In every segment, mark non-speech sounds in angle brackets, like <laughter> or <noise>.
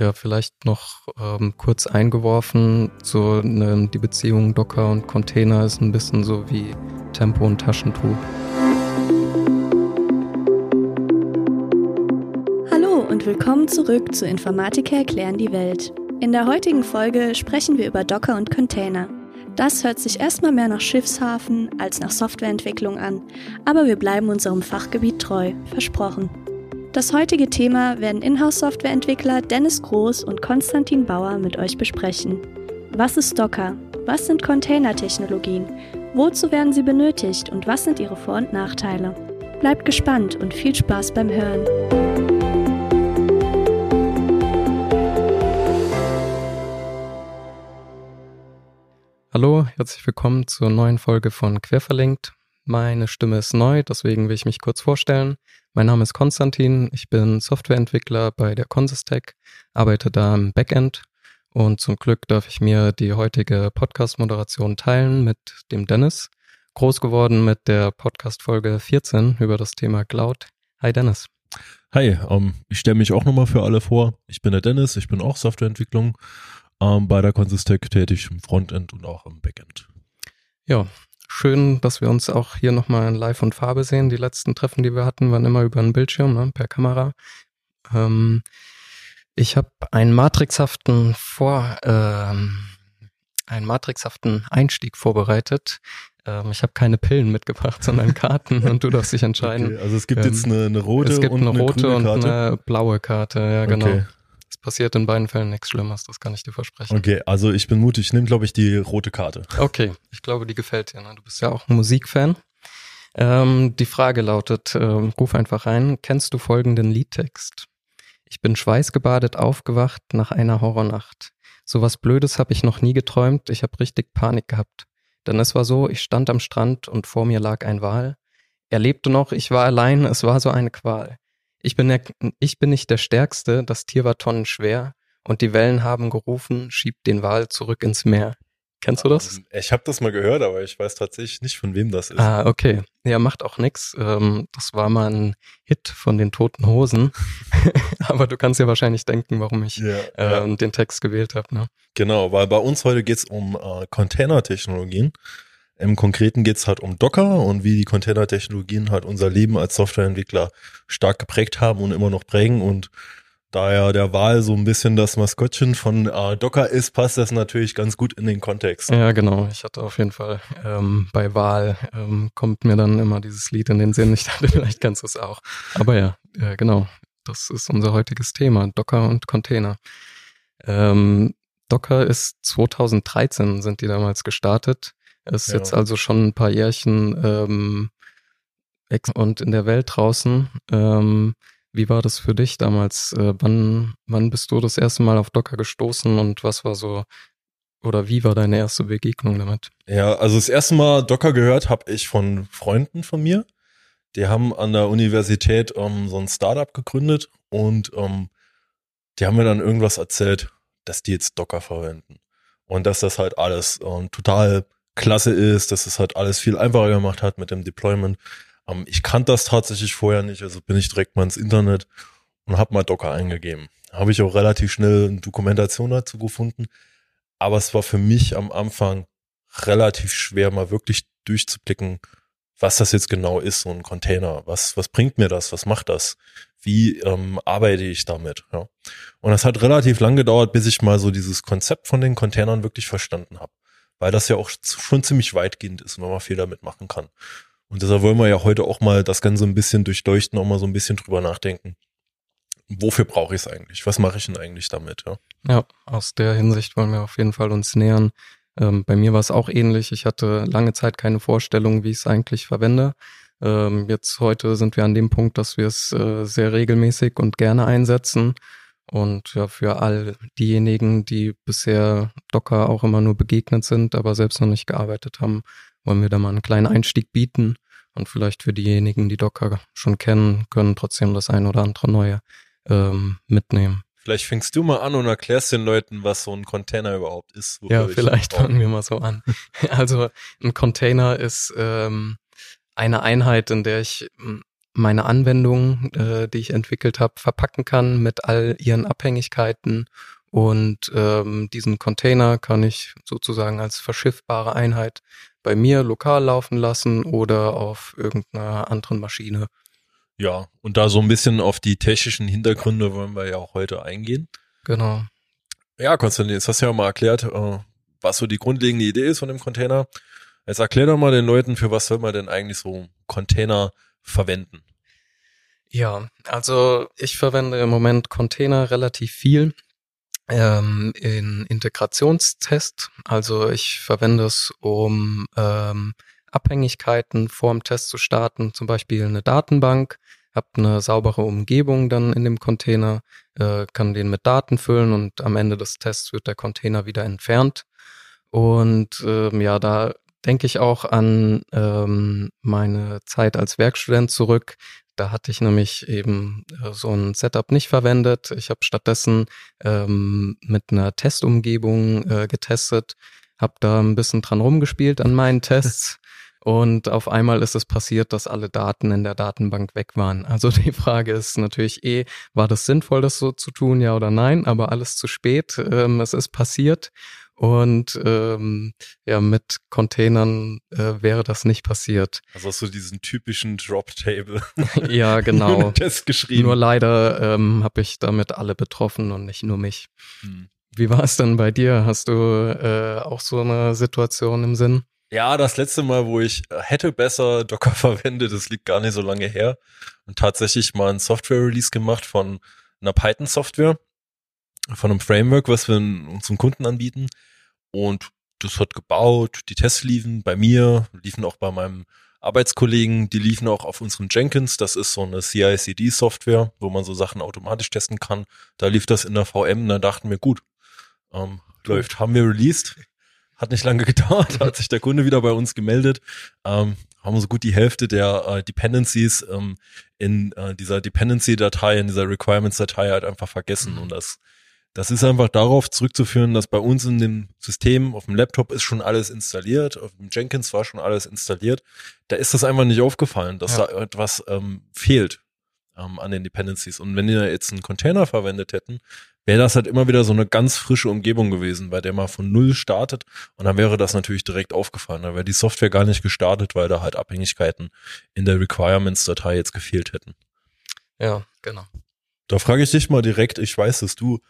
ja, vielleicht noch ähm, kurz eingeworfen, so ne, die Beziehung Docker und Container ist ein bisschen so wie Tempo und Taschentuch. Hallo und willkommen zurück zu Informatiker erklären die Welt. In der heutigen Folge sprechen wir über Docker und Container. Das hört sich erstmal mehr nach Schiffshafen als nach Softwareentwicklung an, aber wir bleiben unserem Fachgebiet treu, versprochen. Das heutige Thema werden Inhouse-Softwareentwickler Dennis Groß und Konstantin Bauer mit euch besprechen. Was ist Docker? Was sind Container-Technologien? Wozu werden sie benötigt und was sind ihre Vor- und Nachteile? Bleibt gespannt und viel Spaß beim Hören. Hallo, herzlich willkommen zur neuen Folge von Querverlinkt. Meine Stimme ist neu, deswegen will ich mich kurz vorstellen. Mein Name ist Konstantin, ich bin Softwareentwickler bei der Consistec, arbeite da im Backend und zum Glück darf ich mir die heutige Podcast-Moderation teilen mit dem Dennis. Groß geworden mit der Podcast-Folge 14 über das Thema Cloud. Hi Dennis. Hi, ähm, ich stelle mich auch nochmal für alle vor. Ich bin der Dennis, ich bin auch Softwareentwicklung ähm, bei der Consistec tätig im Frontend und auch im Backend. Ja, Schön, dass wir uns auch hier nochmal live und Farbe sehen. Die letzten Treffen, die wir hatten, waren immer über einen Bildschirm, ne, per Kamera. Ähm, ich habe einen matrixhaften Vor, ähm, einen matrixhaften Einstieg vorbereitet. Ähm, ich habe keine Pillen mitgebracht, sondern Karten <laughs> und du darfst dich entscheiden. Okay, also es gibt jetzt ähm, eine, eine rote es gibt und eine, eine rote und Karte. eine blaue Karte, ja genau. Okay. Passiert in beiden Fällen nichts Schlimmes, das kann ich dir versprechen. Okay, also ich bin mutig. Ich nehme, glaube ich, die rote Karte. Okay, ich glaube, die gefällt dir. Ne? Du bist ja auch ein Musikfan. Ähm, die Frage lautet, äh, ruf einfach rein, kennst du folgenden Liedtext? Ich bin schweißgebadet aufgewacht nach einer Horrornacht. So was Blödes habe ich noch nie geträumt, ich habe richtig Panik gehabt. Denn es war so, ich stand am Strand und vor mir lag ein Wal. Er lebte noch, ich war allein, es war so eine Qual. Ich bin, der, ich bin nicht der Stärkste, das Tier war tonnenschwer und die Wellen haben gerufen, schiebt den Wal zurück ins Meer. Kennst du das? Ähm, Ich habe das mal gehört, aber ich weiß tatsächlich nicht, von wem das ist. Ah, okay. Ja, macht auch nix. Ähm, das war mal ein Hit von den Toten Hosen. <laughs> aber du kannst ja wahrscheinlich denken, warum ich Ja, äh, ja. den Text gewählt habe. Ne? Genau, weil bei uns heute geht's um äh, Container-Technologien. Im Konkreten geht's halt um Docker und wie die Container-Technologien halt unser Leben als Softwareentwickler stark geprägt haben und immer noch prägen. Und da ja der Wahl so ein bisschen das Maskottchen von äh, Docker ist, passt das natürlich ganz gut in den Kontext. Ja, genau. Ich hatte auf jeden Fall ähm, bei Wahl ähm, kommt mir dann immer dieses Lied in den Sinn. Ich dachte, <laughs> vielleicht kannst du es auch. Aber ja, äh, genau. Das ist unser heutiges Thema. Docker und Container. Ähm, Docker ist 2013 sind die damals gestartet. Ist Ja. jetzt also schon ein paar Jährchen ähm, und in der Welt draußen. Ähm, wie war das für dich damals? Äh, wann, wann bist du das erste Mal auf Docker gestoßen und was war so oder wie war deine erste Begegnung damit? Ja, also das erste Mal Docker gehört habe ich von Freunden von mir. Die haben an der Universität ähm, so ein Startup gegründet und ähm, die haben mir dann irgendwas erzählt, dass die jetzt Docker verwenden. Und dass das halt alles ähm, total klasse ist, dass es halt alles viel einfacher gemacht hat mit dem Deployment. Ähm, ich kannte das tatsächlich vorher nicht, also bin ich direkt mal ins Internet und habe mal Docker eingegeben. Habe ich auch relativ schnell eine Dokumentation dazu gefunden. Aber es war für mich am Anfang relativ schwer, mal wirklich durchzublicken, was das jetzt genau ist, so ein Container. Was, was bringt mir das? Was macht das? Wie ähm, arbeite ich damit? Ja. Und das hat relativ lang gedauert, bis ich mal so dieses Konzept von den Containern wirklich verstanden habe. Weil das ja auch schon ziemlich weitgehend ist und man viel damit machen kann. Und deshalb wollen wir ja heute auch mal das Ganze ein bisschen durchleuchten, auch mal so ein bisschen drüber nachdenken. Wofür brauche ich es eigentlich? Was mache ich denn eigentlich damit? Ja. Ja, aus der Hinsicht wollen wir auf jeden Fall uns nähern. Ähm, bei mir war es auch ähnlich. Ich hatte lange Zeit keine Vorstellung, wie ich es eigentlich verwende. Ähm, jetzt heute sind wir an dem Punkt, dass wir es äh, sehr regelmäßig und gerne einsetzen. Und ja, für all diejenigen, die bisher Docker auch immer nur begegnet sind, aber selbst noch nicht gearbeitet haben, wollen wir da mal einen kleinen Einstieg bieten. Und vielleicht für diejenigen, die Docker schon kennen, können trotzdem das ein oder andere Neue ähm, mitnehmen. Vielleicht fängst du mal an und erklärst den Leuten, was so ein Container überhaupt ist. Ja, ich vielleicht fangen wir mal so an. <laughs> Also ein Container ist ähm, eine Einheit, in der ich m, meine Anwendung, äh, die ich entwickelt habe, verpacken kann mit all ihren Abhängigkeiten und ähm, diesen Container kann ich sozusagen als verschiffbare Einheit bei mir lokal laufen lassen oder auf irgendeiner anderen Maschine. Ja, und da so ein bisschen auf die technischen Hintergründe wollen wir ja auch heute eingehen. Genau. Ja, Konstantin, jetzt hast du ja mal erklärt, äh, was so die grundlegende Idee ist von dem Container. Jetzt erklär doch mal den Leuten, für was soll man denn eigentlich so Container verwenden? Ja, also ich verwende im Moment Container relativ viel ähm, in Integrationstest. Also ich verwende es, um ähm, Abhängigkeiten vorm Test zu starten, zum Beispiel eine Datenbank, habe eine saubere Umgebung dann in dem Container, äh, kann den mit Daten füllen und am Ende des Tests wird der Container wieder entfernt. Und ähm, ja, da denke ich auch an ähm, meine Zeit als Werkstudent zurück. Da hatte ich nämlich eben äh, so ein Setup nicht verwendet. Ich habe stattdessen ähm, mit einer Testumgebung äh, getestet, habe da ein bisschen dran rumgespielt an meinen Tests. <laughs> Und auf einmal ist es passiert, dass alle Daten in der Datenbank weg waren. Also die Frage ist natürlich eh, war das sinnvoll, das so zu tun, ja oder nein? Aber alles zu spät. Ähm, es ist passiert. Und ähm, ja, mit Containern äh, wäre das nicht passiert. Also hast du diesen typischen Drop-Table <laughs> ja, genau. <laughs> Test geschrieben. Nur leider ähm, habe ich damit alle betroffen und nicht nur mich. Hm. Wie war es denn bei dir? Hast du äh, auch so eine Situation im Sinn? Ja, das letzte Mal, wo ich äh, hätte besser Docker <laughs> verwendet, das liegt gar nicht so lange her. Und tatsächlich mal ein Software-Release gemacht von einer Python-Software, von einem Framework, was wir unseren Kunden anbieten. Und das hat gebaut, die Tests liefen bei mir, liefen auch bei meinem Arbeitskollegen, die liefen auch auf unserem Jenkins. Das ist so eine CI-CD-Software, wo man so Sachen automatisch testen kann. Da lief das in der VM, da dachten wir, gut, ähm, läuft, haben wir released. Hat nicht lange <laughs> gedauert, hat sich der Kunde wieder bei uns gemeldet. Ähm, haben so gut die Hälfte der äh, Dependencies ähm, in äh, dieser Dependency-Datei, in dieser Requirements-Datei halt einfach vergessen. Mhm. Und das das ist einfach darauf zurückzuführen, dass bei uns in dem System auf dem Laptop ist schon alles installiert, auf dem Jenkins war schon alles installiert. Da ist das einfach nicht aufgefallen, dass ja. da etwas ähm, fehlt ähm, an den Dependencies. Und wenn wir jetzt einen Container verwendet hätten, wäre das halt immer wieder so eine ganz frische Umgebung gewesen, bei der man von Null startet. Und dann wäre das natürlich direkt aufgefallen. Da wäre die Software gar nicht gestartet, weil da halt Abhängigkeiten in der Requirements-Datei jetzt gefehlt hätten. Ja, genau. Da frage ich dich mal direkt, ich weiß, dass du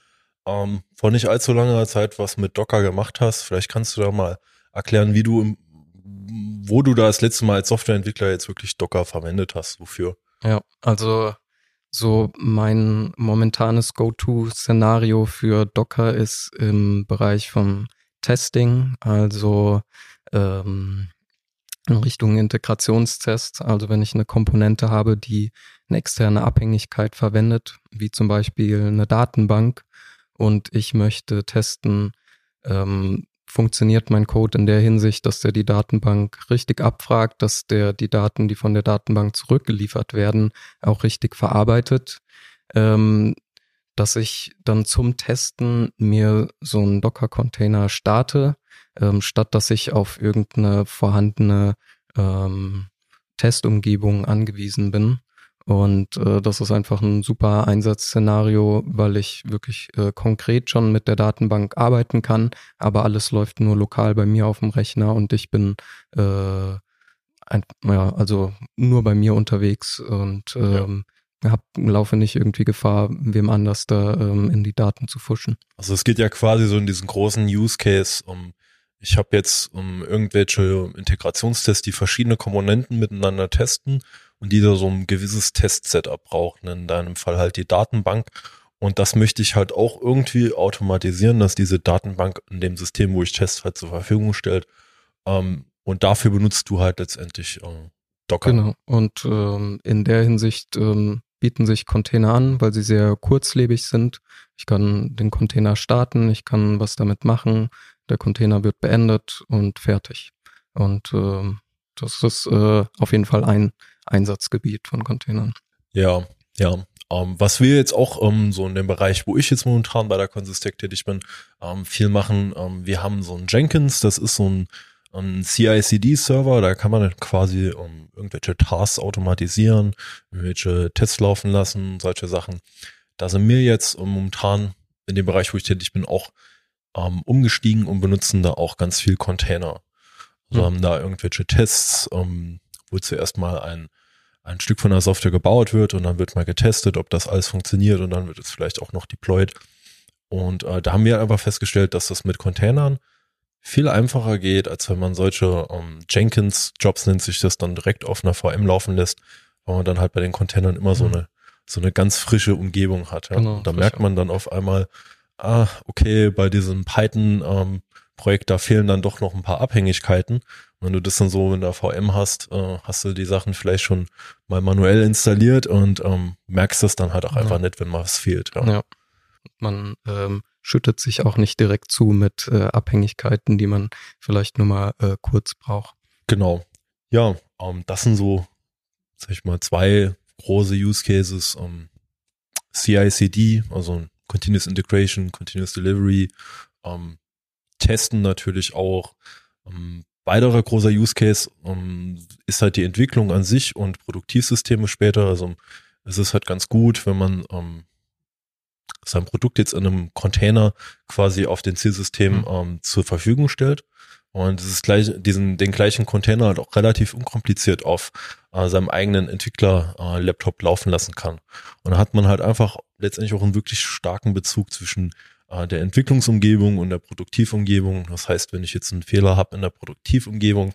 ähm, vor nicht allzu langer Zeit was mit Docker gemacht hast. Vielleicht kannst du da mal erklären, wie du, wo du da das letzte Mal als Softwareentwickler jetzt wirklich Docker verwendet hast, wofür. Ja, also so mein momentanes Go-To-Szenario für Docker ist im Bereich vom Testing, also ähm, in Richtung Integrationstest. Also wenn ich eine Komponente habe, die eine externe Abhängigkeit verwendet, wie zum Beispiel eine Datenbank, und ich möchte testen, ähm, funktioniert mein Code in der Hinsicht, dass der die Datenbank richtig abfragt, dass der die Daten, die von der Datenbank zurückgeliefert werden, auch richtig verarbeitet, ähm, dass ich dann zum Testen mir so einen Docker-Container starte, ähm, statt dass ich auf irgendeine vorhandene ähm, Testumgebung angewiesen bin. Und äh, das ist einfach ein super Einsatzszenario, weil ich wirklich äh, konkret schon mit der Datenbank arbeiten kann, aber alles läuft nur lokal bei mir auf dem Rechner und ich bin äh, ein, ja, also nur bei mir unterwegs und ähm, ja. hab, laufe nicht irgendwie Gefahr, wem anders da ähm, in die Daten zu fuschen. Also es geht ja quasi so in diesen großen Use Case um ich habe jetzt um irgendwelche Integrationstests, die verschiedene Komponenten miteinander testen und die da so ein gewisses Test-Setup brauchen, in deinem Fall halt die Datenbank. Und das möchte ich halt auch irgendwie automatisieren, dass diese Datenbank in dem System, wo ich Tests halt zur Verfügung stellt. Ähm, und dafür benutzt du halt letztendlich äh, Docker. Genau. Und ähm, in der Hinsicht ähm, bieten sich Container an, weil sie sehr kurzlebig sind. Ich kann den Container starten, ich kann was damit machen, der Container wird beendet und fertig. Und ähm, das ist äh, auf jeden Fall ein Einsatzgebiet von Containern. Ja, ja. Um, ähm, was wir jetzt auch um, ähm, so in dem Bereich, wo ich jetzt momentan bei der Consistec tätig bin, um, ähm, viel machen, wir haben so ein Jenkins, das ist so ein ein CI/CD-Server, da kann man dann quasi irgendwelche Tasks automatisieren, irgendwelche Tests laufen lassen, solche Sachen. Da sind wir jetzt momentan in dem Bereich, wo ich tätig bin, auch umgestiegen und benutzen da auch ganz viel Container. Also mhm. haben da irgendwelche Tests, ähm, wo zuerst mal ein, ein Stück von der Software gebaut wird und dann wird mal getestet, ob das alles funktioniert und dann wird es vielleicht auch noch deployed. Und äh, da haben wir einfach festgestellt, dass das mit Containern viel einfacher geht, als wenn man solche ähm, Jenkins-Jobs nennt sich das dann direkt auf einer VM laufen lässt, weil man dann halt bei den Containern immer mhm. so eine so eine ganz frische Umgebung hat. Ja? Genau, und da merkt man dann auf einmal, ah, okay, bei diesem Python ähm, Projekt, da fehlen dann doch noch ein paar Abhängigkeiten. wenn du das dann so in der VM hast, äh, hast du die Sachen vielleicht schon mal manuell installiert und ähm, merkst das dann halt auch ja. einfach nicht, wenn mal was fehlt. Ja. ja. Man ähm, schüttet sich auch nicht direkt zu mit äh, Abhängigkeiten, die man vielleicht nur mal äh, kurz braucht. Genau. Ja, ähm, das sind so, sag ich mal, zwei große Use Cases. Ähm, CI/CD, also Continuous Integration, Continuous Delivery, ähm, testen natürlich auch. Ähm, weiterer großer Use Case ähm, ist halt die Entwicklung an sich und Produktivsysteme später. Also es ist halt ganz gut, wenn man ähm, sein Produkt jetzt in einem Container quasi auf den Zielsystem mhm. ähm, zur Verfügung stellt. Und es ist gleich, diesen, den gleichen Container halt auch relativ unkompliziert auf äh, seinem eigenen Entwickler-Laptop äh, laufen lassen kann. Und da hat man halt einfach letztendlich auch einen wirklich starken Bezug zwischen der Entwicklungsumgebung und der Produktivumgebung. Das heißt, wenn ich jetzt einen Fehler habe in der Produktivumgebung,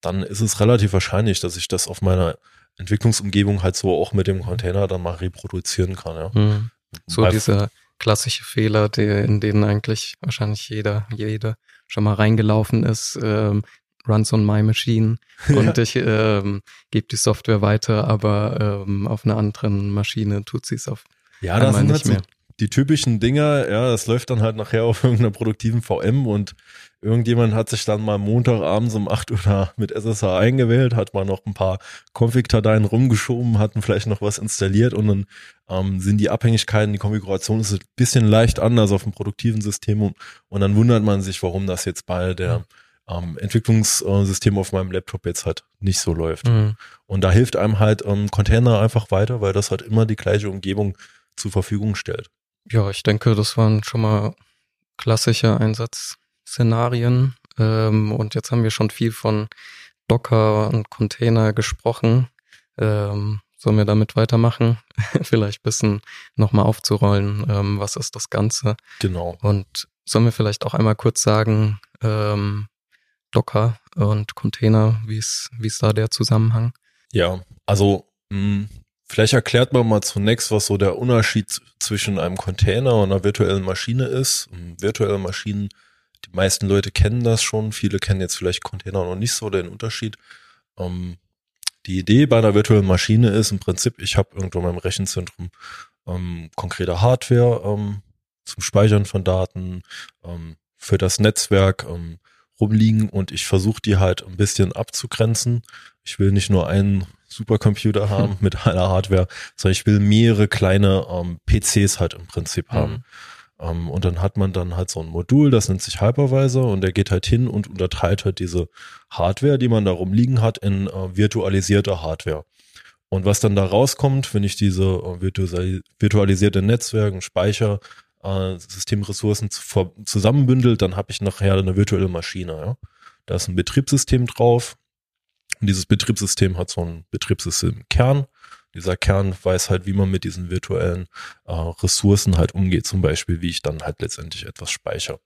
dann ist es relativ wahrscheinlich, dass ich das auf meiner Entwicklungsumgebung halt so auch mit dem Container dann mal reproduzieren kann. Ja. Mhm. So Bei dieser klassische Fehler, der, in denen eigentlich wahrscheinlich jeder, jeder schon mal reingelaufen ist, ähm, runs on my machine <laughs> und ich ähm, gebe die Software weiter, aber ähm, auf einer anderen Maschine tut sie es auf ja, das sind halt so die typischen Dinger, ja, das läuft dann halt nachher auf irgendeiner produktiven VM und irgendjemand hat sich dann mal Montagabends um 8 Uhr da mit SSH eingewählt, hat mal noch ein paar Config-Dateien rumgeschoben, hatten vielleicht noch was installiert und dann ähm, sind die Abhängigkeiten, die Konfiguration ist ein bisschen leicht anders auf dem produktiven System und, und dann wundert man sich, warum das jetzt bei der ähm, Entwicklungssystem auf meinem Laptop jetzt halt nicht so läuft. Mhm. Und da hilft einem halt ähm, Container einfach weiter, weil das halt immer die gleiche Umgebung zur Verfügung stellt. Ja, ich denke, das waren schon mal klassische Einsatzszenarien. Ähm, und jetzt haben wir schon viel von Docker und Container gesprochen. Ähm, sollen wir damit weitermachen? <laughs> vielleicht ein bisschen nochmal aufzurollen, ähm, was ist das Ganze? Genau. Und sollen wir vielleicht auch einmal kurz sagen, ähm, Docker und Container, wie ist, wie ist da der Zusammenhang? Ja, also mh, hm, Vielleicht erklärt man mal zunächst, was so der Unterschied zwischen einem Container und einer virtuellen Maschine ist. Virtuelle Maschinen, die meisten Leute kennen das schon, viele kennen jetzt vielleicht Container noch nicht so den Unterschied. Ähm, die Idee bei einer virtuellen Maschine ist im Prinzip, ich habe irgendwo in meinem Rechenzentrum ähm, konkrete Hardware ähm, zum Speichern von Daten, ähm, für das Netzwerk ähm, rumliegen und ich versuche die halt ein bisschen abzugrenzen. Ich will nicht nur einen Supercomputer <laughs> haben mit aller Hardware, sondern ich will mehrere kleine ähm, PCs halt im Prinzip haben. Mhm. Um, und dann hat man dann halt so ein Modul, das nennt sich Hypervisor und der geht halt hin und unterteilt halt diese Hardware, die man da rumliegen hat, in äh, virtualisierte Hardware. Und was dann da rauskommt, wenn ich diese äh, virtu virtualisierte Netzwerke, Speicher, äh, Systemressourcen zu zusammenbündelt, dann habe ich nachher eine virtuelle Maschine. Ja? Da ist ein Betriebssystem drauf, und dieses Betriebssystem hat so ein Betriebssystem-Kern. Dieser Kern weiß halt, wie man mit diesen virtuellen äh, Ressourcen halt umgeht, zum Beispiel, wie ich dann halt letztendlich etwas speichere.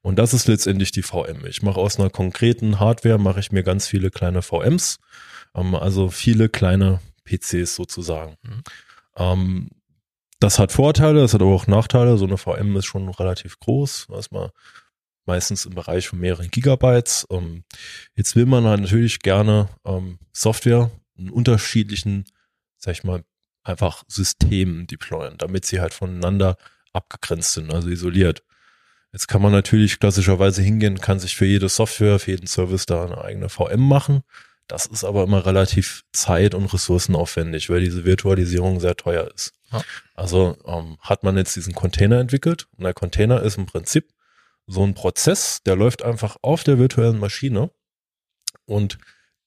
Und das ist letztendlich die VM. Ich mache aus einer konkreten Hardware, mache ich mir ganz viele kleine VMs, ähm, also viele kleine PCs sozusagen. Mhm. Ähm, das hat Vorteile, das hat aber auch Nachteile. So eine VM ist schon relativ groß. Erstmal meistens im Bereich von mehreren Gigabytes. Ähm, jetzt will man halt natürlich gerne ähm, Software in unterschiedlichen, sag ich mal, einfach Systemen deployen, damit sie halt voneinander abgegrenzt sind, also isoliert. Jetzt kann man natürlich klassischerweise hingehen, kann sich für jede Software, für jeden Service da eine eigene VM machen. Das ist aber immer relativ zeit- und ressourcenaufwendig, weil diese Virtualisierung sehr teuer ist. Ja. Also ähm, hat man jetzt diesen Container entwickelt und der Container ist im Prinzip so ein Prozess, der läuft einfach auf der virtuellen Maschine und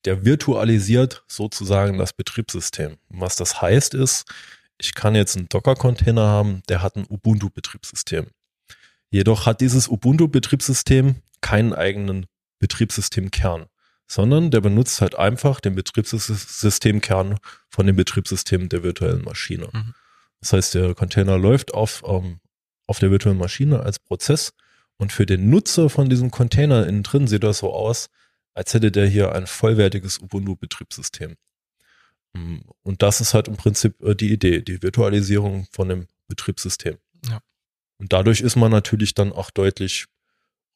der virtualisiert sozusagen das Betriebssystem. Was das heißt ist, ich kann jetzt einen Docker-Container haben, der hat ein Ubuntu-Betriebssystem. Jedoch hat dieses Ubuntu-Betriebssystem keinen eigenen Betriebssystemkern, sondern der benutzt halt einfach den Betriebssystemkern von dem Betriebssystem der virtuellen Maschine. Mhm. Das heißt, der Container läuft auf, ähm, auf der virtuellen Maschine als Prozess und für den Nutzer von diesem Container innen drin sieht das so aus, als hätte der hier ein vollwertiges Ubuntu-Betriebssystem. Mm, und das ist halt im Prinzip äh, die Idee, die Virtualisierung von dem Betriebssystem. Ja. Und dadurch ist man natürlich dann auch deutlich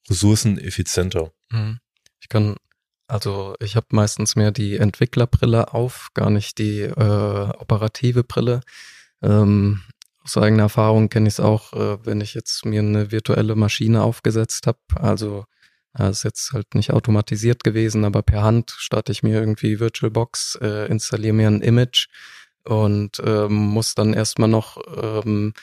ressourceneffizienter. Mhm. Ich kann, also ich habe meistens mehr die Entwicklerbrille auf, gar nicht die äh, operative Brille. Ähm, aus eigener Erfahrung kenne ich es auch, äh, wenn ich jetzt mir eine virtuelle Maschine aufgesetzt habe. Also das ist jetzt halt nicht automatisiert gewesen, aber per Hand starte ich mir irgendwie VirtualBox, äh, installiere mir ein Image und ähm, muss dann erstmal noch, ähm,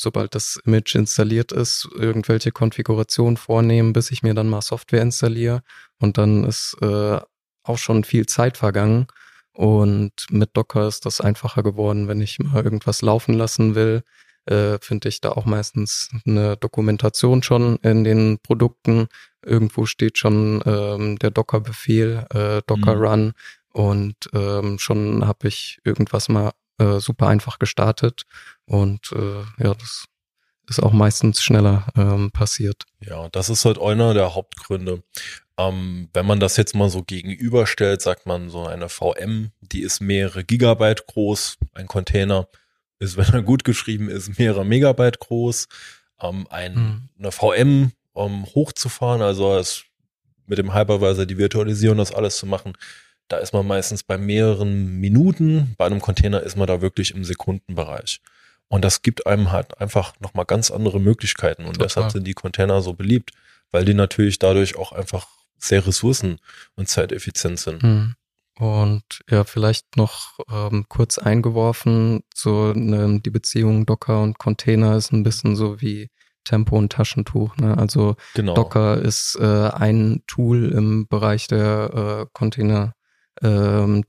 sobald das Image installiert ist, irgendwelche Konfigurationen vornehmen, bis ich mir dann mal Software installiere. Und dann ist äh, auch schon viel Zeit vergangen. Und mit Docker ist das einfacher geworden, wenn ich mal irgendwas laufen lassen will. Äh, finde ich da auch meistens eine Dokumentation schon in den Produkten. Irgendwo steht schon ähm, der Docker-Befehl, äh, Docker-Run mhm. und ähm, schon habe ich irgendwas mal äh, super einfach gestartet und äh, ja, das ist auch meistens schneller ähm, passiert. Ja, das ist halt einer der Hauptgründe. Ähm, wenn man das jetzt mal so gegenüberstellt, sagt man so eine VM, die ist mehrere Gigabyte groß, ein Container ist, <laughs> wenn er gut geschrieben ist, mehrere Megabyte groß. Ähm, ein, mhm. eine VM um hochzufahren, also es mit dem Hypervisor die Virtualisierung, das alles zu machen, da ist man meistens bei mehreren Minuten. Bei einem Container ist man da wirklich im Sekundenbereich. Und das gibt einem halt einfach nochmal ganz andere Möglichkeiten. Und Total. deshalb sind die Container so beliebt, weil die natürlich dadurch auch einfach sehr ressourcen- und zeiteffizient sind. Mhm. Und ja, vielleicht noch ähm, kurz eingeworfen, so ne, die Beziehung Docker und Container ist ein bisschen so wie Tempo und Taschentuch. Ne? Also genau. Docker ist äh, ein Tool im Bereich der äh, Container-Technik. Ähm,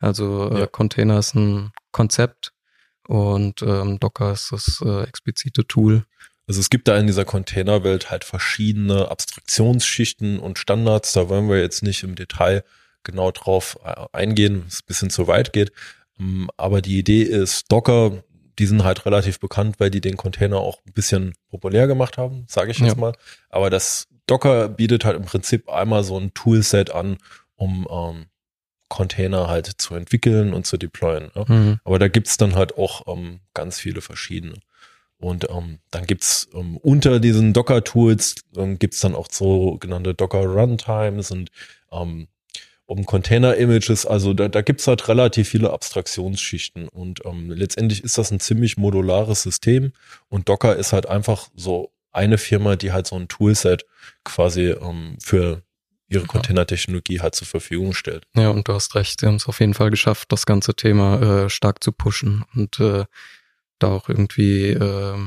also äh, ja. Container ist ein Konzept und ähm, Docker ist das äh, explizite Tool. Also es gibt da in dieser Containerwelt halt verschiedene Abstraktionsschichten und Standards. Da wollen wir jetzt nicht im Detail genau drauf äh, eingehen, es ein bisschen zu weit geht. Ähm, aber die Idee ist, Docker, die sind halt relativ bekannt, weil die den Container auch ein bisschen populär gemacht haben, sage ich jetzt ja. mal. Aber das Docker bietet halt im Prinzip einmal so ein Toolset an, um ähm, Container halt zu entwickeln und zu deployen. Ne? Mhm. Aber da gibt's dann halt auch ähm, ganz viele verschiedene. Und ähm, dann gibt's ähm, unter diesen Docker-Tools ähm, gibt's dann auch sogenannte Docker-Runtimes und ähm, um Container-Images, also da, da gibt halt relativ viele Abstraktionsschichten und ähm, letztendlich ist das ein ziemlich modulares System und Docker ist halt einfach so eine Firma, die halt so ein Toolset quasi ähm, für ihre Containertechnologie halt zur Verfügung stellt. Ja, und du hast recht, sie haben es auf jeden Fall geschafft, das ganze Thema äh, stark zu pushen und äh, da auch irgendwie äh,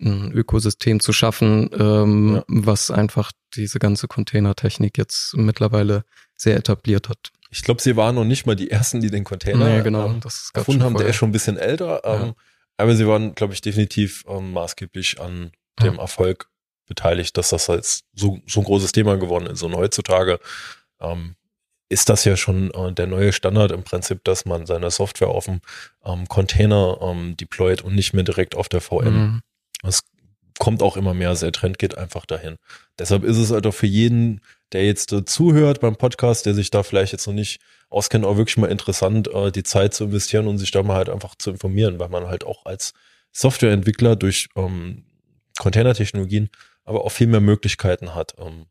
ein Ökosystem zu schaffen, ähm, ja. was einfach diese ganze Containertechnik jetzt mittlerweile sehr etabliert hat. Ich glaube, sie waren noch nicht mal die ersten, die den Container nee, genau, ähm, erfunden haben. Der ist schon ein bisschen älter, ähm, ja. aber sie waren, glaube ich, definitiv ähm, maßgeblich an dem. Erfolg beteiligt, dass das jetzt so, so ein großes Thema geworden ist. Und heutzutage ähm, ist das ja schon äh, der neue Standard im Prinzip, dass man seine Software auf dem ähm, Container ähm, deployt und nicht mehr direkt auf der VM. Mhm. Das kommt auch immer mehr, der Trend geht einfach dahin. Deshalb ist es halt auch für jeden, der jetzt äh, zuhört beim Podcast, der sich da vielleicht jetzt noch nicht auskennt, auch wirklich mal interessant, äh, die Zeit zu investieren und sich da mal halt einfach zu informieren, weil man halt auch als Softwareentwickler durch ähm, Containertechnologien aber auch viel mehr Möglichkeiten hat, ähm,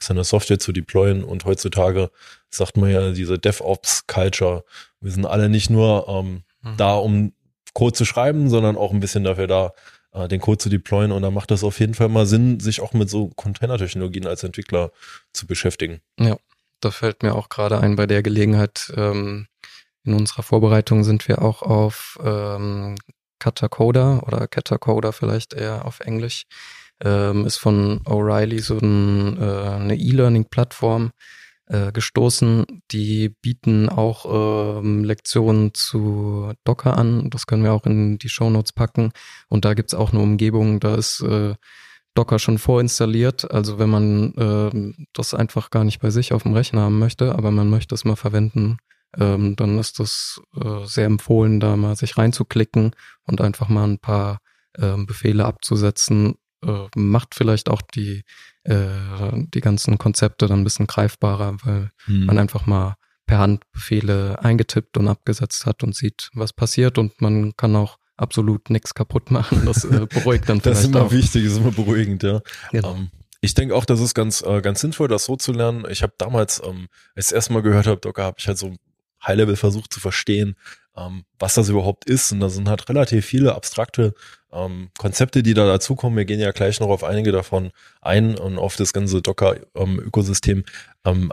seine Software zu deployen. Und heutzutage sagt man ja diese DevOps-Culture. Wir sind alle nicht nur ähm, mhm. da, um Code zu schreiben, sondern auch ein bisschen dafür da, äh, den Code zu deployen. Und da macht das auf jeden Fall mal Sinn, sich auch mit so Container-Technologien als Entwickler zu beschäftigen. Ja, da fällt mir auch gerade ein bei der Gelegenheit. Ähm, in unserer Vorbereitung sind wir auch auf ähm, Katacoda oder Catacoda vielleicht eher auf Englisch. Ähm, ist von O'Reilly so ein, äh, eine E-Learning-Plattform, äh, gestoßen. Die bieten auch ähm, Lektionen zu Docker an. Das können wir auch in die Shownotes packen. Und da gibt's auch eine Umgebung, da ist äh, Docker schon vorinstalliert. Also wenn man äh, das einfach gar nicht bei sich auf dem Rechner haben möchte, aber man möchte es mal verwenden, ähm, dann ist das äh, sehr empfohlen, da mal sich reinzuklicken und einfach mal ein paar äh, Befehle abzusetzen. Äh, macht vielleicht auch die, äh, die ganzen Konzepte dann ein bisschen greifbarer, weil hm. man einfach mal per Hand Befehle eingetippt und abgesetzt hat und sieht, was passiert und man kann auch absolut nichts kaputt machen. Das äh, beruhigt dann vielleicht <laughs> Das ist immer auch. wichtig, ist immer beruhigend, ja. Genau. Um, ähm, ich denke auch, das ist ganz, äh, ganz sinnvoll, das so zu lernen. Ich habe damals, ähm, als ich das erste Mal gehört habe, Docker, habe ich halt so High-Level versucht zu verstehen, ähm, was das überhaupt ist. Und da sind halt relativ viele abstrakte ähm, Konzepte, die da dazukommen. Wir gehen ja gleich noch auf einige davon ein und auf das ganze Docker-Ökosystem. Ähm,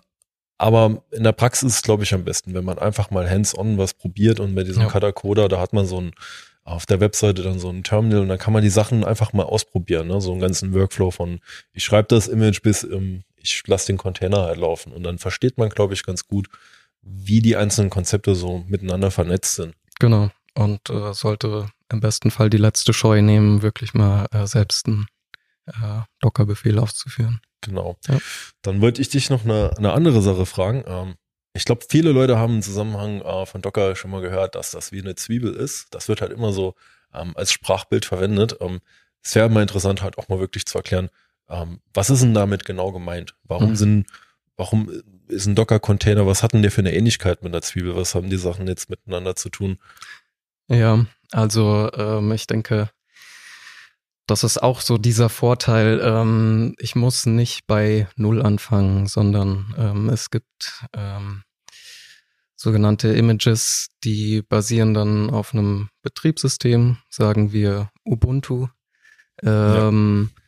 aber in der Praxis ist es, glaube ich, am besten, wenn man einfach mal hands-on was probiert und bei diesem ja. Katakoda, da hat man so ein auf der Webseite dann so ein Terminal und dann kann man die Sachen einfach mal ausprobieren, ne? so einen ganzen Workflow von ich schreibe das Image bis ähm, ich lasse den Container halt laufen und dann versteht man, glaube ich, ganz gut, wie die einzelnen Konzepte so miteinander vernetzt sind. Genau. Und äh, sollte im besten Fall die letzte Scheu nehmen, wirklich mal äh, selbst einen äh, Docker-Befehl auszuführen. Genau. Ja. Dann wollte ich dich noch eine, eine andere Sache fragen. Ähm, ich glaube, viele Leute haben im Zusammenhang äh, von Docker schon mal gehört, dass das wie eine Zwiebel ist. Das wird halt immer so ähm, als Sprachbild verwendet. Ähm, es wäre mal interessant, halt auch mal wirklich zu erklären, ähm, was ist denn damit genau gemeint? Warum mhm. sind warum ist ein Docker-Container, was hat denn der für eine Ähnlichkeit mit einer Zwiebel? Was haben die Sachen jetzt miteinander zu tun? Ja, also ähm, ich denke, das ist auch so dieser Vorteil. Ähm, ich muss nicht bei Null anfangen, sondern ähm, es gibt ähm, sogenannte Images, die basieren dann auf einem Betriebssystem, sagen wir Ubuntu. Ähm, ja.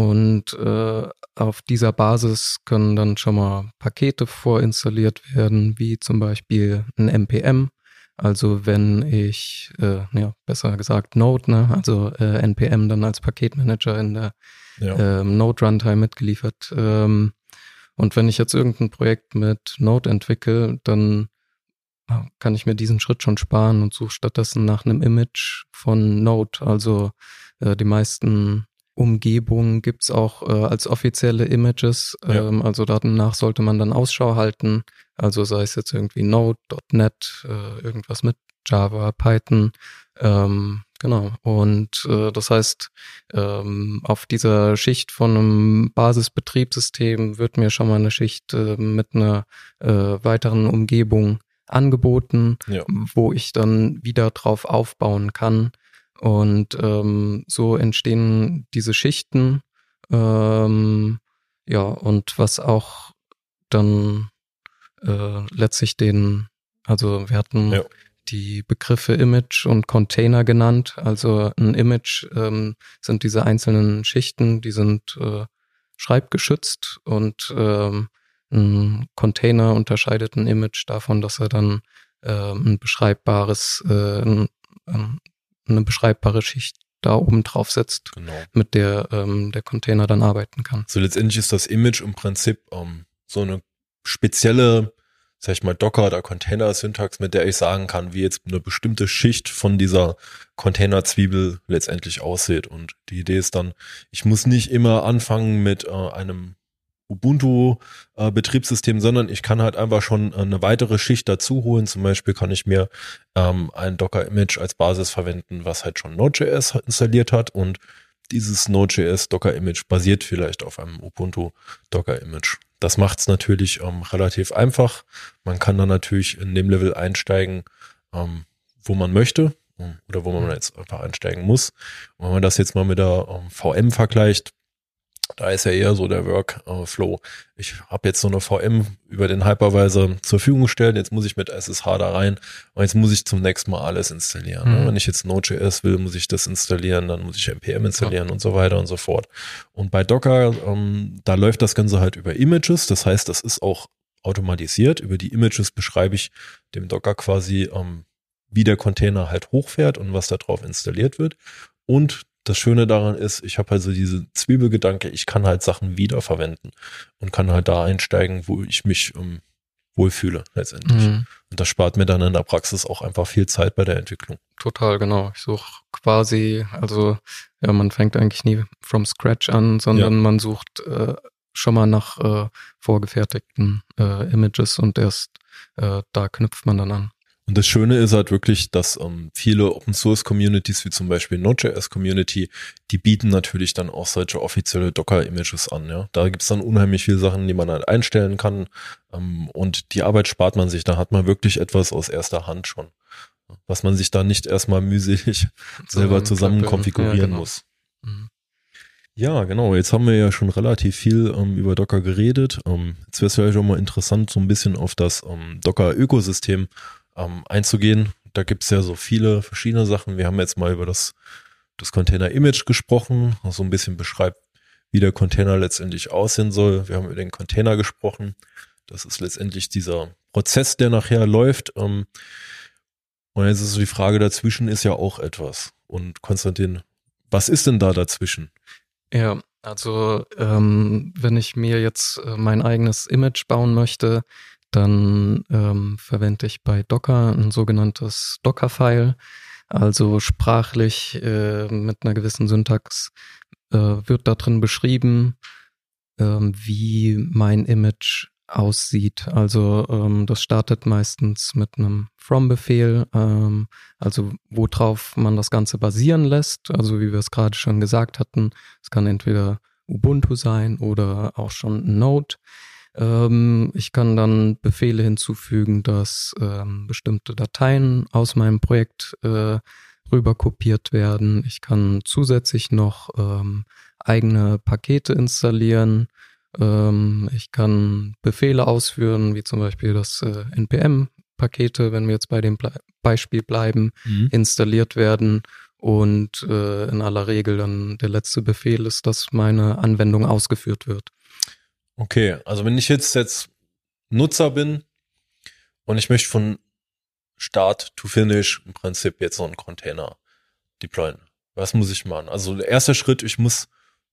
Und äh, auf dieser Basis können dann schon mal Pakete vorinstalliert werden, wie zum Beispiel ein NPM. Also wenn ich, äh, ja, besser gesagt Node, ne, also äh, NPM dann als Paketmanager in der ja. ähm, Node Runtime mitgeliefert. Ähm, und wenn ich jetzt irgendein Projekt mit Node entwickle, dann kann ich mir diesen Schritt schon sparen und suche stattdessen nach einem Image von Node. Also äh, die meisten Umgebung gibt's auch äh, als offizielle Images. Ja. Ähm, also danach sollte man dann Ausschau halten. Also sei es jetzt irgendwie Node, .NET, äh, irgendwas mit Java, Python. Ähm, genau. Und äh, das heißt, ähm, auf dieser Schicht von einem Basisbetriebssystem wird mir schon mal eine Schicht äh, mit einer äh, weiteren Umgebung angeboten, ja. wo ich dann wieder drauf aufbauen kann. Und ähm, so entstehen diese Schichten. Ähm, ja, und was auch dann äh, letztlich den, also wir hatten ja. die Begriffe Image und Container genannt. Also ein Image ähm, sind diese einzelnen Schichten, die sind äh, schreibgeschützt und ähm, ein Container unterscheidet ein Image davon, dass er dann äh, ein beschreibbares, äh, ein, eine beschreibbare Schicht da oben drauf setzt, genau. mit der ähm, der Container dann arbeiten kann. So letztendlich ist das Image im Prinzip ähm, so eine spezielle, sag ich mal, Docker- oder Container-Syntax, mit der ich sagen kann, wie jetzt eine bestimmte Schicht von dieser Container-Zwiebel letztendlich aussieht. Und die Idee ist dann, ich muss nicht immer anfangen mit äh, einem Ubuntu-Betriebssystem, äh, sondern ich kann halt einfach schon eine weitere Schicht dazu holen. Zum Beispiel kann ich mir ähm, ein Docker-Image als Basis verwenden, was halt schon Node.js installiert hat und dieses Node.js Docker-Image basiert vielleicht auf einem Ubuntu Docker-Image. Das macht es natürlich ähm, relativ einfach. Man kann dann natürlich in dem Level einsteigen, ähm, wo man möchte ähm, oder wo man jetzt einfach einsteigen muss. Und wenn man das jetzt mal mit der ähm, VM vergleicht, da ist ja eher so der Workflow. Ich habe jetzt so eine VM über den Hypervisor zur Verfügung gestellt. Jetzt muss ich mit SSH da rein und jetzt muss ich zum nächsten Mal alles installieren. Mhm. Wenn ich jetzt Node.js will, muss ich das installieren, dann muss ich npm installieren ja. und so weiter und so fort. Und bei Docker, ähm, da läuft das Ganze halt über Images. Das heißt, das ist auch automatisiert. Über die Images beschreibe ich dem Docker quasi, ähm, wie der Container halt hochfährt und was da drauf installiert wird. Und das Schöne daran ist, ich habe also diese Zwiebelgedanke, ich kann halt Sachen wiederverwenden und kann halt da einsteigen, wo ich mich ähm, wohlfühle letztendlich. Mhm. Und das spart mir dann in der Praxis auch einfach viel Zeit bei der Entwicklung. Total, genau. Ich suche quasi, also ja, man fängt eigentlich nie from scratch an, sondern ja. man sucht äh, schon mal nach äh, vorgefertigten äh, Images und erst äh, da knüpft man dann an. Und das Schöne ist halt wirklich, dass ähm, viele Open Source Communities, wie zum Beispiel Node.js Community, die bieten natürlich dann auch solche offizielle Docker-Images an. Ja, da gibt's dann unheimlich viele Sachen, die man halt einstellen kann. Ähm, und die Arbeit spart man sich. Da hat man wirklich etwas aus erster Hand schon, was man sich da nicht erstmal mühselig <laughs> selber zusammen konfigurieren ja, genau. muss. Mhm. Ja, genau. Jetzt haben wir ja schon relativ viel ähm, über Docker geredet. Ähm, jetzt wäre es vielleicht auch mal interessant, so ein bisschen auf das ähm, Docker-Ökosystem ähm, einzugehen. Da gibt's ja so viele verschiedene Sachen. Wir haben jetzt mal über das, das Container-Image gesprochen, was so ein bisschen beschreibt, wie der Container letztendlich aussehen soll. Wir haben über den Container gesprochen. Das ist letztendlich dieser Prozess, der nachher läuft. Ähm, und jetzt ist so die Frage dazwischen ist ja auch etwas. Und Konstantin, was ist denn da dazwischen? Ja, also ähm, wenn ich mir jetzt äh, mein eigenes Image bauen möchte, dann ähm, verwende ich bei Docker ein sogenanntes Docker-File. Also sprachlich äh, mit einer gewissen Syntax äh, wird da drin beschrieben, äh, wie mein Image aussieht. Also ähm, das startet meistens mit einem From-Befehl, ähm, also worauf man das Ganze basieren lässt. Also wie wir es gerade schon gesagt hatten, es kann entweder Ubuntu sein oder auch schon Node. Ähm, ich kann dann Befehle hinzufügen, dass ähm, bestimmte Dateien aus meinem Projekt äh, rüber kopiert werden. Ich kann zusätzlich noch ähm, eigene Pakete installieren. Ähm, ich kann Befehle ausführen, wie zum Beispiel das äh, NPM-Pakete, wenn wir jetzt bei dem Ble Beispiel bleiben, mhm. installiert werden. Und äh, in aller Regel dann der letzte Befehl ist, dass meine Anwendung ausgeführt wird. Okay, also wenn ich jetzt jetzt Nutzer bin und ich möchte von Start to Finish im Prinzip jetzt so einen Container deployen, was muss ich machen? Also der erste Schritt, ich muss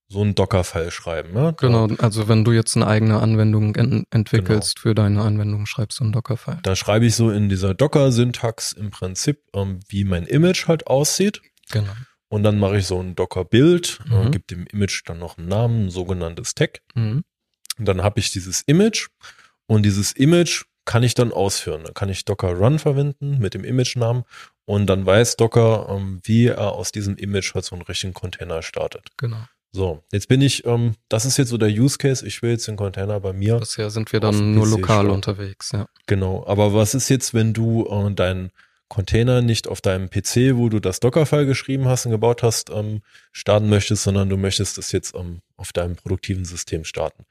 so einen Docker-File schreiben. Ja? Genau, also wenn du jetzt eine eigene Anwendung en entwickelst genau. für deine Anwendung, schreibst du einen Docker-File. Da schreibe ich so in dieser Docker-Syntax im Prinzip, ähm, wie mein Image halt aussieht. Genau. Und dann mache ich so ein Docker-Build, mhm. äh, gebe dem Image dann noch einen Namen, ein sogenanntes Tag. Mhm. Und dann habe ich dieses Image und dieses Image kann ich dann ausführen. Dann kann ich Docker Run verwenden mit dem Image-Namen und dann weiß Docker, ähm, wie er aus diesem Image halt so einen richtigen Container startet. Genau. So, jetzt bin ich, ähm, das ist jetzt so der Use Case, ich will jetzt den Container bei mir. Bisher sind wir dann nur lokal starten. unterwegs, ja. Genau, aber was ist jetzt, wenn du äh, deinen Container nicht auf deinem PC, wo du das Dockerfile geschrieben hast und gebaut hast, ähm, starten möchtest, sondern du möchtest das jetzt ähm, auf deinem produktiven System starten.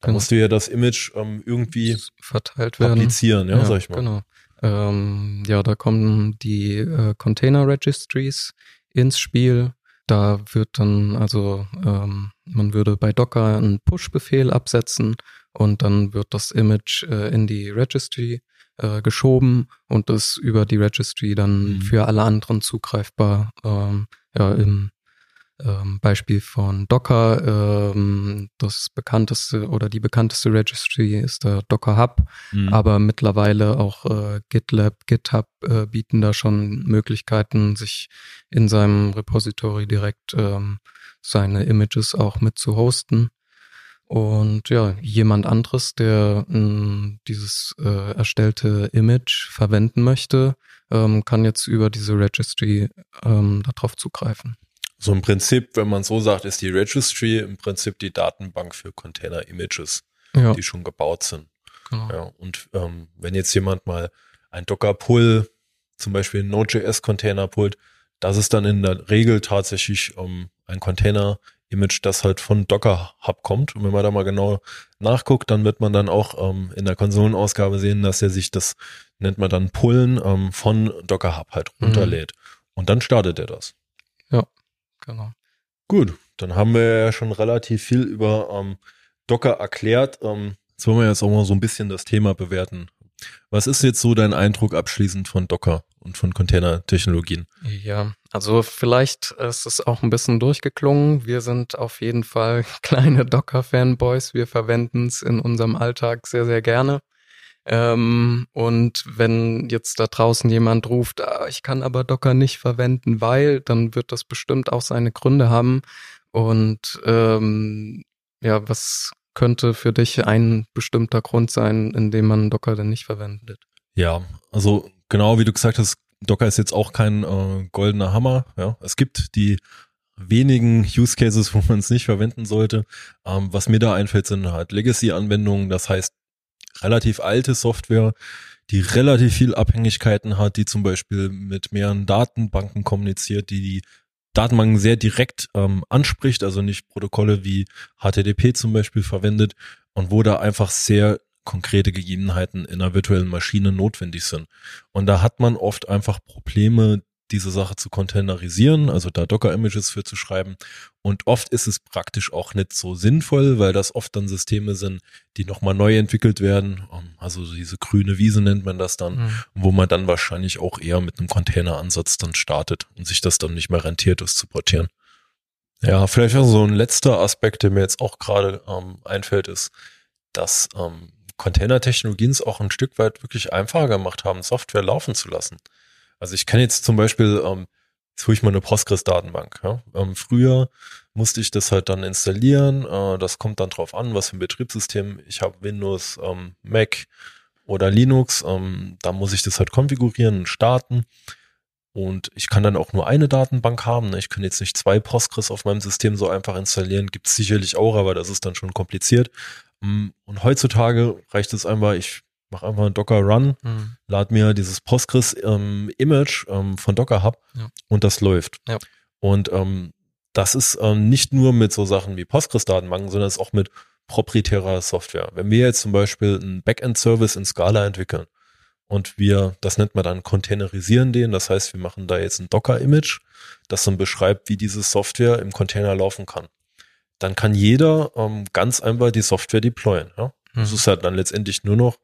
Da genau. musst du ja das Image ähm, irgendwie verteilt werden. Applizieren, ja, ja, sag ich mal. Genau. Ähm, ja, da kommen die äh, Container Registries ins Spiel. Da wird dann, also ähm, man würde bei Docker einen Push-Befehl absetzen und dann wird das Image äh, in die Registry äh, geschoben und ist über die Registry dann mhm. für alle anderen zugreifbar ähm, ja, im ähm, Beispiel von Docker. Ähm, das bekannteste oder die bekannteste Registry ist der Docker Hub, mhm. aber mittlerweile auch äh, GitLab, GitHub äh, bieten da schon Möglichkeiten, sich in seinem Repository direkt ähm, seine Images auch mit zu hosten. Und ja, jemand anderes, der mh, hm, dieses äh, erstellte Image verwenden möchte, ähm, kann jetzt über diese Registry ähm, darauf zugreifen. So im Prinzip, wenn man so sagt, ist die Registry im Prinzip die Datenbank für Container-Images, ja. die schon gebaut sind. Genau. Ja, und ähm, wenn jetzt jemand mal ein Docker-Pull, zum Beispiel ein Node.js-Container pullt, das ist dann in der Regel tatsächlich ähm, ein Container-Image, das halt von Docker Hub kommt. Und wenn man da mal genau nachguckt, dann wird man dann auch ähm, in der Konsolenausgabe sehen, dass er sich das, nennt man dann Pullen, ähm, von Docker Hub halt runterlädt. Mhm. Und dann startet er das. Ja. Genau. Gut, dann haben wir ja schon relativ viel über ähm, Docker erklärt. Ähm, jetzt wollen wir jetzt auch mal so ein bisschen das Thema bewerten. Was ist jetzt so dein Eindruck abschließend von Docker? und von Container-Technologien. Ja, also vielleicht ist es auch ein bisschen durchgeklungen. Wir sind auf jeden Fall <laughs> kleine Docker-Fanboys. Wir verwenden es in unserem Alltag sehr, sehr gerne. Ähm, und wenn jetzt da draußen jemand ruft, ah, ich kann aber Docker nicht verwenden, weil, dann wird das bestimmt auch seine Gründe haben. Und ähm, ja, was könnte für dich ein bestimmter Grund sein, in dem man Docker denn nicht verwendet? Ja, also genau wie du gesagt hast, Docker ist jetzt auch kein äh, goldener Hammer. Ja, es gibt die wenigen Use Cases, wo man es nicht verwenden sollte. Ähm, was mir da einfällt, sind halt Legacy-Anwendungen. Das heißt, relativ alte Software, die relativ viel Abhängigkeiten hat, die zum Beispiel mit mehreren Datenbanken kommuniziert, die die Datenbanken sehr direkt ähm, anspricht, also nicht Protokolle wie HTTP zum Beispiel verwendet und wo da einfach sehr konkrete Gegebenheiten in einer virtuellen Maschine notwendig sind. Und da hat man oft einfach Probleme, diese Sache zu containerisieren, also da Docker-Images für zu schreiben. Und oft ist es praktisch auch nicht so sinnvoll, weil das oft dann Systeme sind, die nochmal neu entwickelt werden. Ähm, also diese grüne Wiese nennt man das dann, mhm. wo man dann wahrscheinlich auch eher mit einem Container-Ansatz dann startet und sich das dann nicht mehr rentiert, das zu portieren. Ja, vielleicht auch so ein letzter Aspekt, der mir jetzt auch gerade ähm, einfällt, ist, dass ähm, Container-Technologien es auch ein Stück weit wirklich einfacher gemacht haben, Software laufen zu lassen. Also ich kann jetzt zum Beispiel, ähm, jetzt hole ich mal eine Postgres-Datenbank. Ja? Ähm, früher musste ich das halt dann installieren. Äh, das kommt dann drauf an, was für ein Betriebssystem. Ich habe Windows, ähm, Mac oder Linux. Ähm, da muss ich das halt konfigurieren und starten. Und ich kann dann auch nur eine Datenbank haben. Ne? Ich kann jetzt nicht zwei Postgres auf meinem System so einfach installieren. Gibt es sicherlich auch, aber das ist dann schon kompliziert. Mm, und heutzutage reicht es einfach, ich mach einfach einen Docker Run, mhm. lad mir dieses Postgres ähm, Image ähm, von Docker Hub ja. und das läuft. Ja. Und ähm, das ist ähm, nicht nur mit so Sachen wie Postgres-Datenbanken, sondern es ist auch mit proprietärer Software. Wenn wir jetzt zum Beispiel einen Backend-Service in Scala entwickeln und wir, das nennt man dann containerisieren den, das heißt, wir machen da jetzt ein Docker-Image, das dann beschreibt, wie diese Software im Container laufen kann. Dann kann jeder ähm, ganz einfach die Software deployen. Ja? Mhm. Das ist halt dann letztendlich nur noch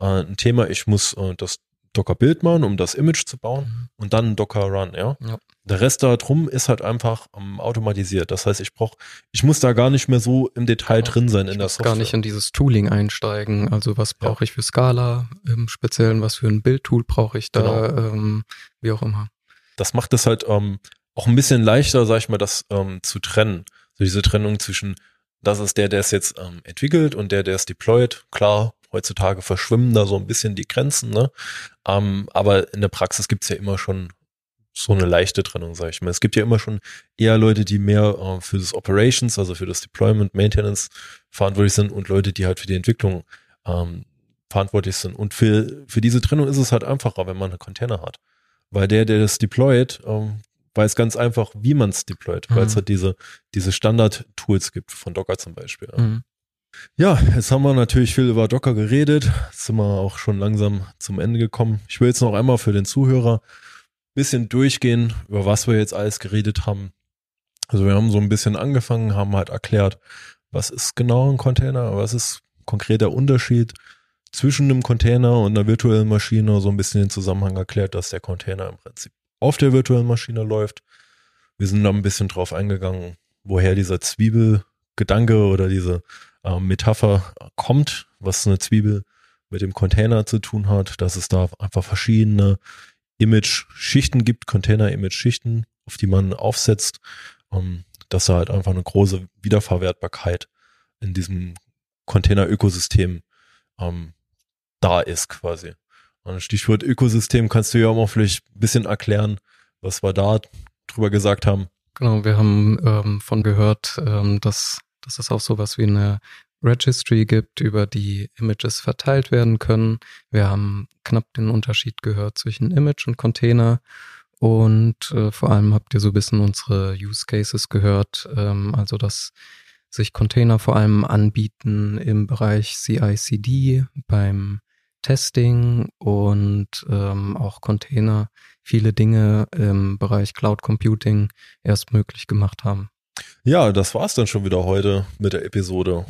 äh, ein Thema, ich muss äh, das Docker-Bild machen, um das Image zu bauen mhm. und dann Docker-Run, ja? ja. Der Rest da drum ist halt einfach ähm, automatisiert. Das heißt, ich brauche, ich muss da gar nicht mehr so im Detail ja, drin sein in der Software. gar nicht in dieses Tooling einsteigen. Also was brauche ja. ich für Scala im Speziellen, was für ein Bildtool brauche ich da, genau. ähm, wie auch immer. Das macht es halt ähm, auch ein bisschen leichter, sag ich mal, das ähm, zu trennen. So diese Trennung zwischen, das ist der, der es jetzt ähm, entwickelt und der, der es deployt. Klar, Heutzutage verschwimmen da so ein bisschen die Grenzen, ne? Ähm, aber in der Praxis gibt's ja immer schon so eine leichte Trennung, sage ich mal. Es gibt ja immer schon eher Leute, die mehr äh, für das Operations, also für das Deployment, Maintenance verantwortlich sind und Leute, die halt für die Entwicklung ähm, verantwortlich sind. Und für, für diese Trennung ist es halt einfacher, wenn man einen Container hat. Weil der, der das deployt, ähm, weiß ganz einfach, wie man es deployt, mhm. weil es halt diese, diese Standard-Tools gibt, von Docker zum Beispiel. Mhm. Ja, jetzt haben wir natürlich viel über Docker geredet. Jetzt sind wir auch schon langsam zum Ende gekommen. Ich will jetzt noch einmal für den Zuhörer ein bisschen durchgehen, über was wir jetzt alles geredet haben. Also wir haben so ein bisschen angefangen, haben halt erklärt, was ist genau ein Container, was ist konkreter Unterschied zwischen einem Container und einer virtuellen Maschine, so ein bisschen den Zusammenhang erklärt, dass der Container im Prinzip auf der virtuellen Maschine läuft. Wir sind da ein bisschen drauf eingegangen, woher dieser Zwiebelgedanke oder diese äh, Metapher kommt, was eine Zwiebel mit dem Container zu tun hat, dass es da einfach verschiedene Image-Schichten gibt, Container-Image-Schichten, auf die man aufsetzt, ähm, dass da halt einfach eine große Wiederverwertbarkeit in diesem Container-Ökosystem ähm, da ist quasi. Und Stichwort Ökosystem kannst du ja auch mal vielleicht ein bisschen erklären, was wir da drüber gesagt haben. Genau, wir haben ähm, von gehört, ähm, dass dass es auch sowas wie eine Registry gibt, über die Images verteilt werden können. Wir haben knapp den Unterschied gehört zwischen Image und Container. Und äh, vor allem habt ihr so ein bisschen unsere Use Cases gehört, ähm, also dass sich Container vor allem anbieten im Bereich CI/CD, beim Testing und ähm, auch Container viele Dinge im Bereich Cloud Computing erst möglich gemacht haben. Ja, das war's dann schon wieder heute mit der Episode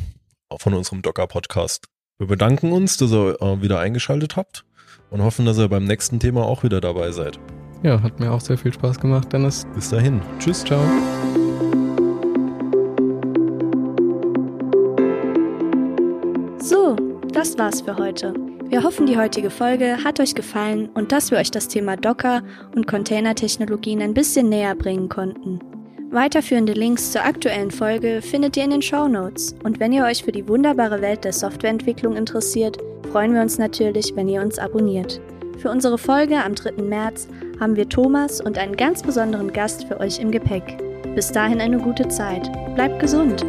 von unserem Docker-Podcast. Wir bedanken uns, dass ihr äh, wieder eingeschaltet habt und hoffen, dass ihr beim nächsten Thema auch wieder dabei seid. Ja, hat mir auch sehr viel Spaß gemacht, Dennis. Bis dahin. Tschüss. Ciao. So, das war's für heute. Wir hoffen, die heutige Folge hat euch gefallen und dass wir euch das Thema Docker und Containertechnologien ein bisschen näher bringen konnten. Weiterführende Links zur aktuellen Folge findet ihr in den Show Notes. Und wenn ihr euch für die wunderbare Welt der Softwareentwicklung interessiert, freuen wir uns natürlich, wenn ihr uns abonniert. Für unsere Folge am 3. März haben wir Thomas und einen ganz besonderen Gast für euch im Gepäck. Bis dahin eine gute Zeit. Bleibt gesund!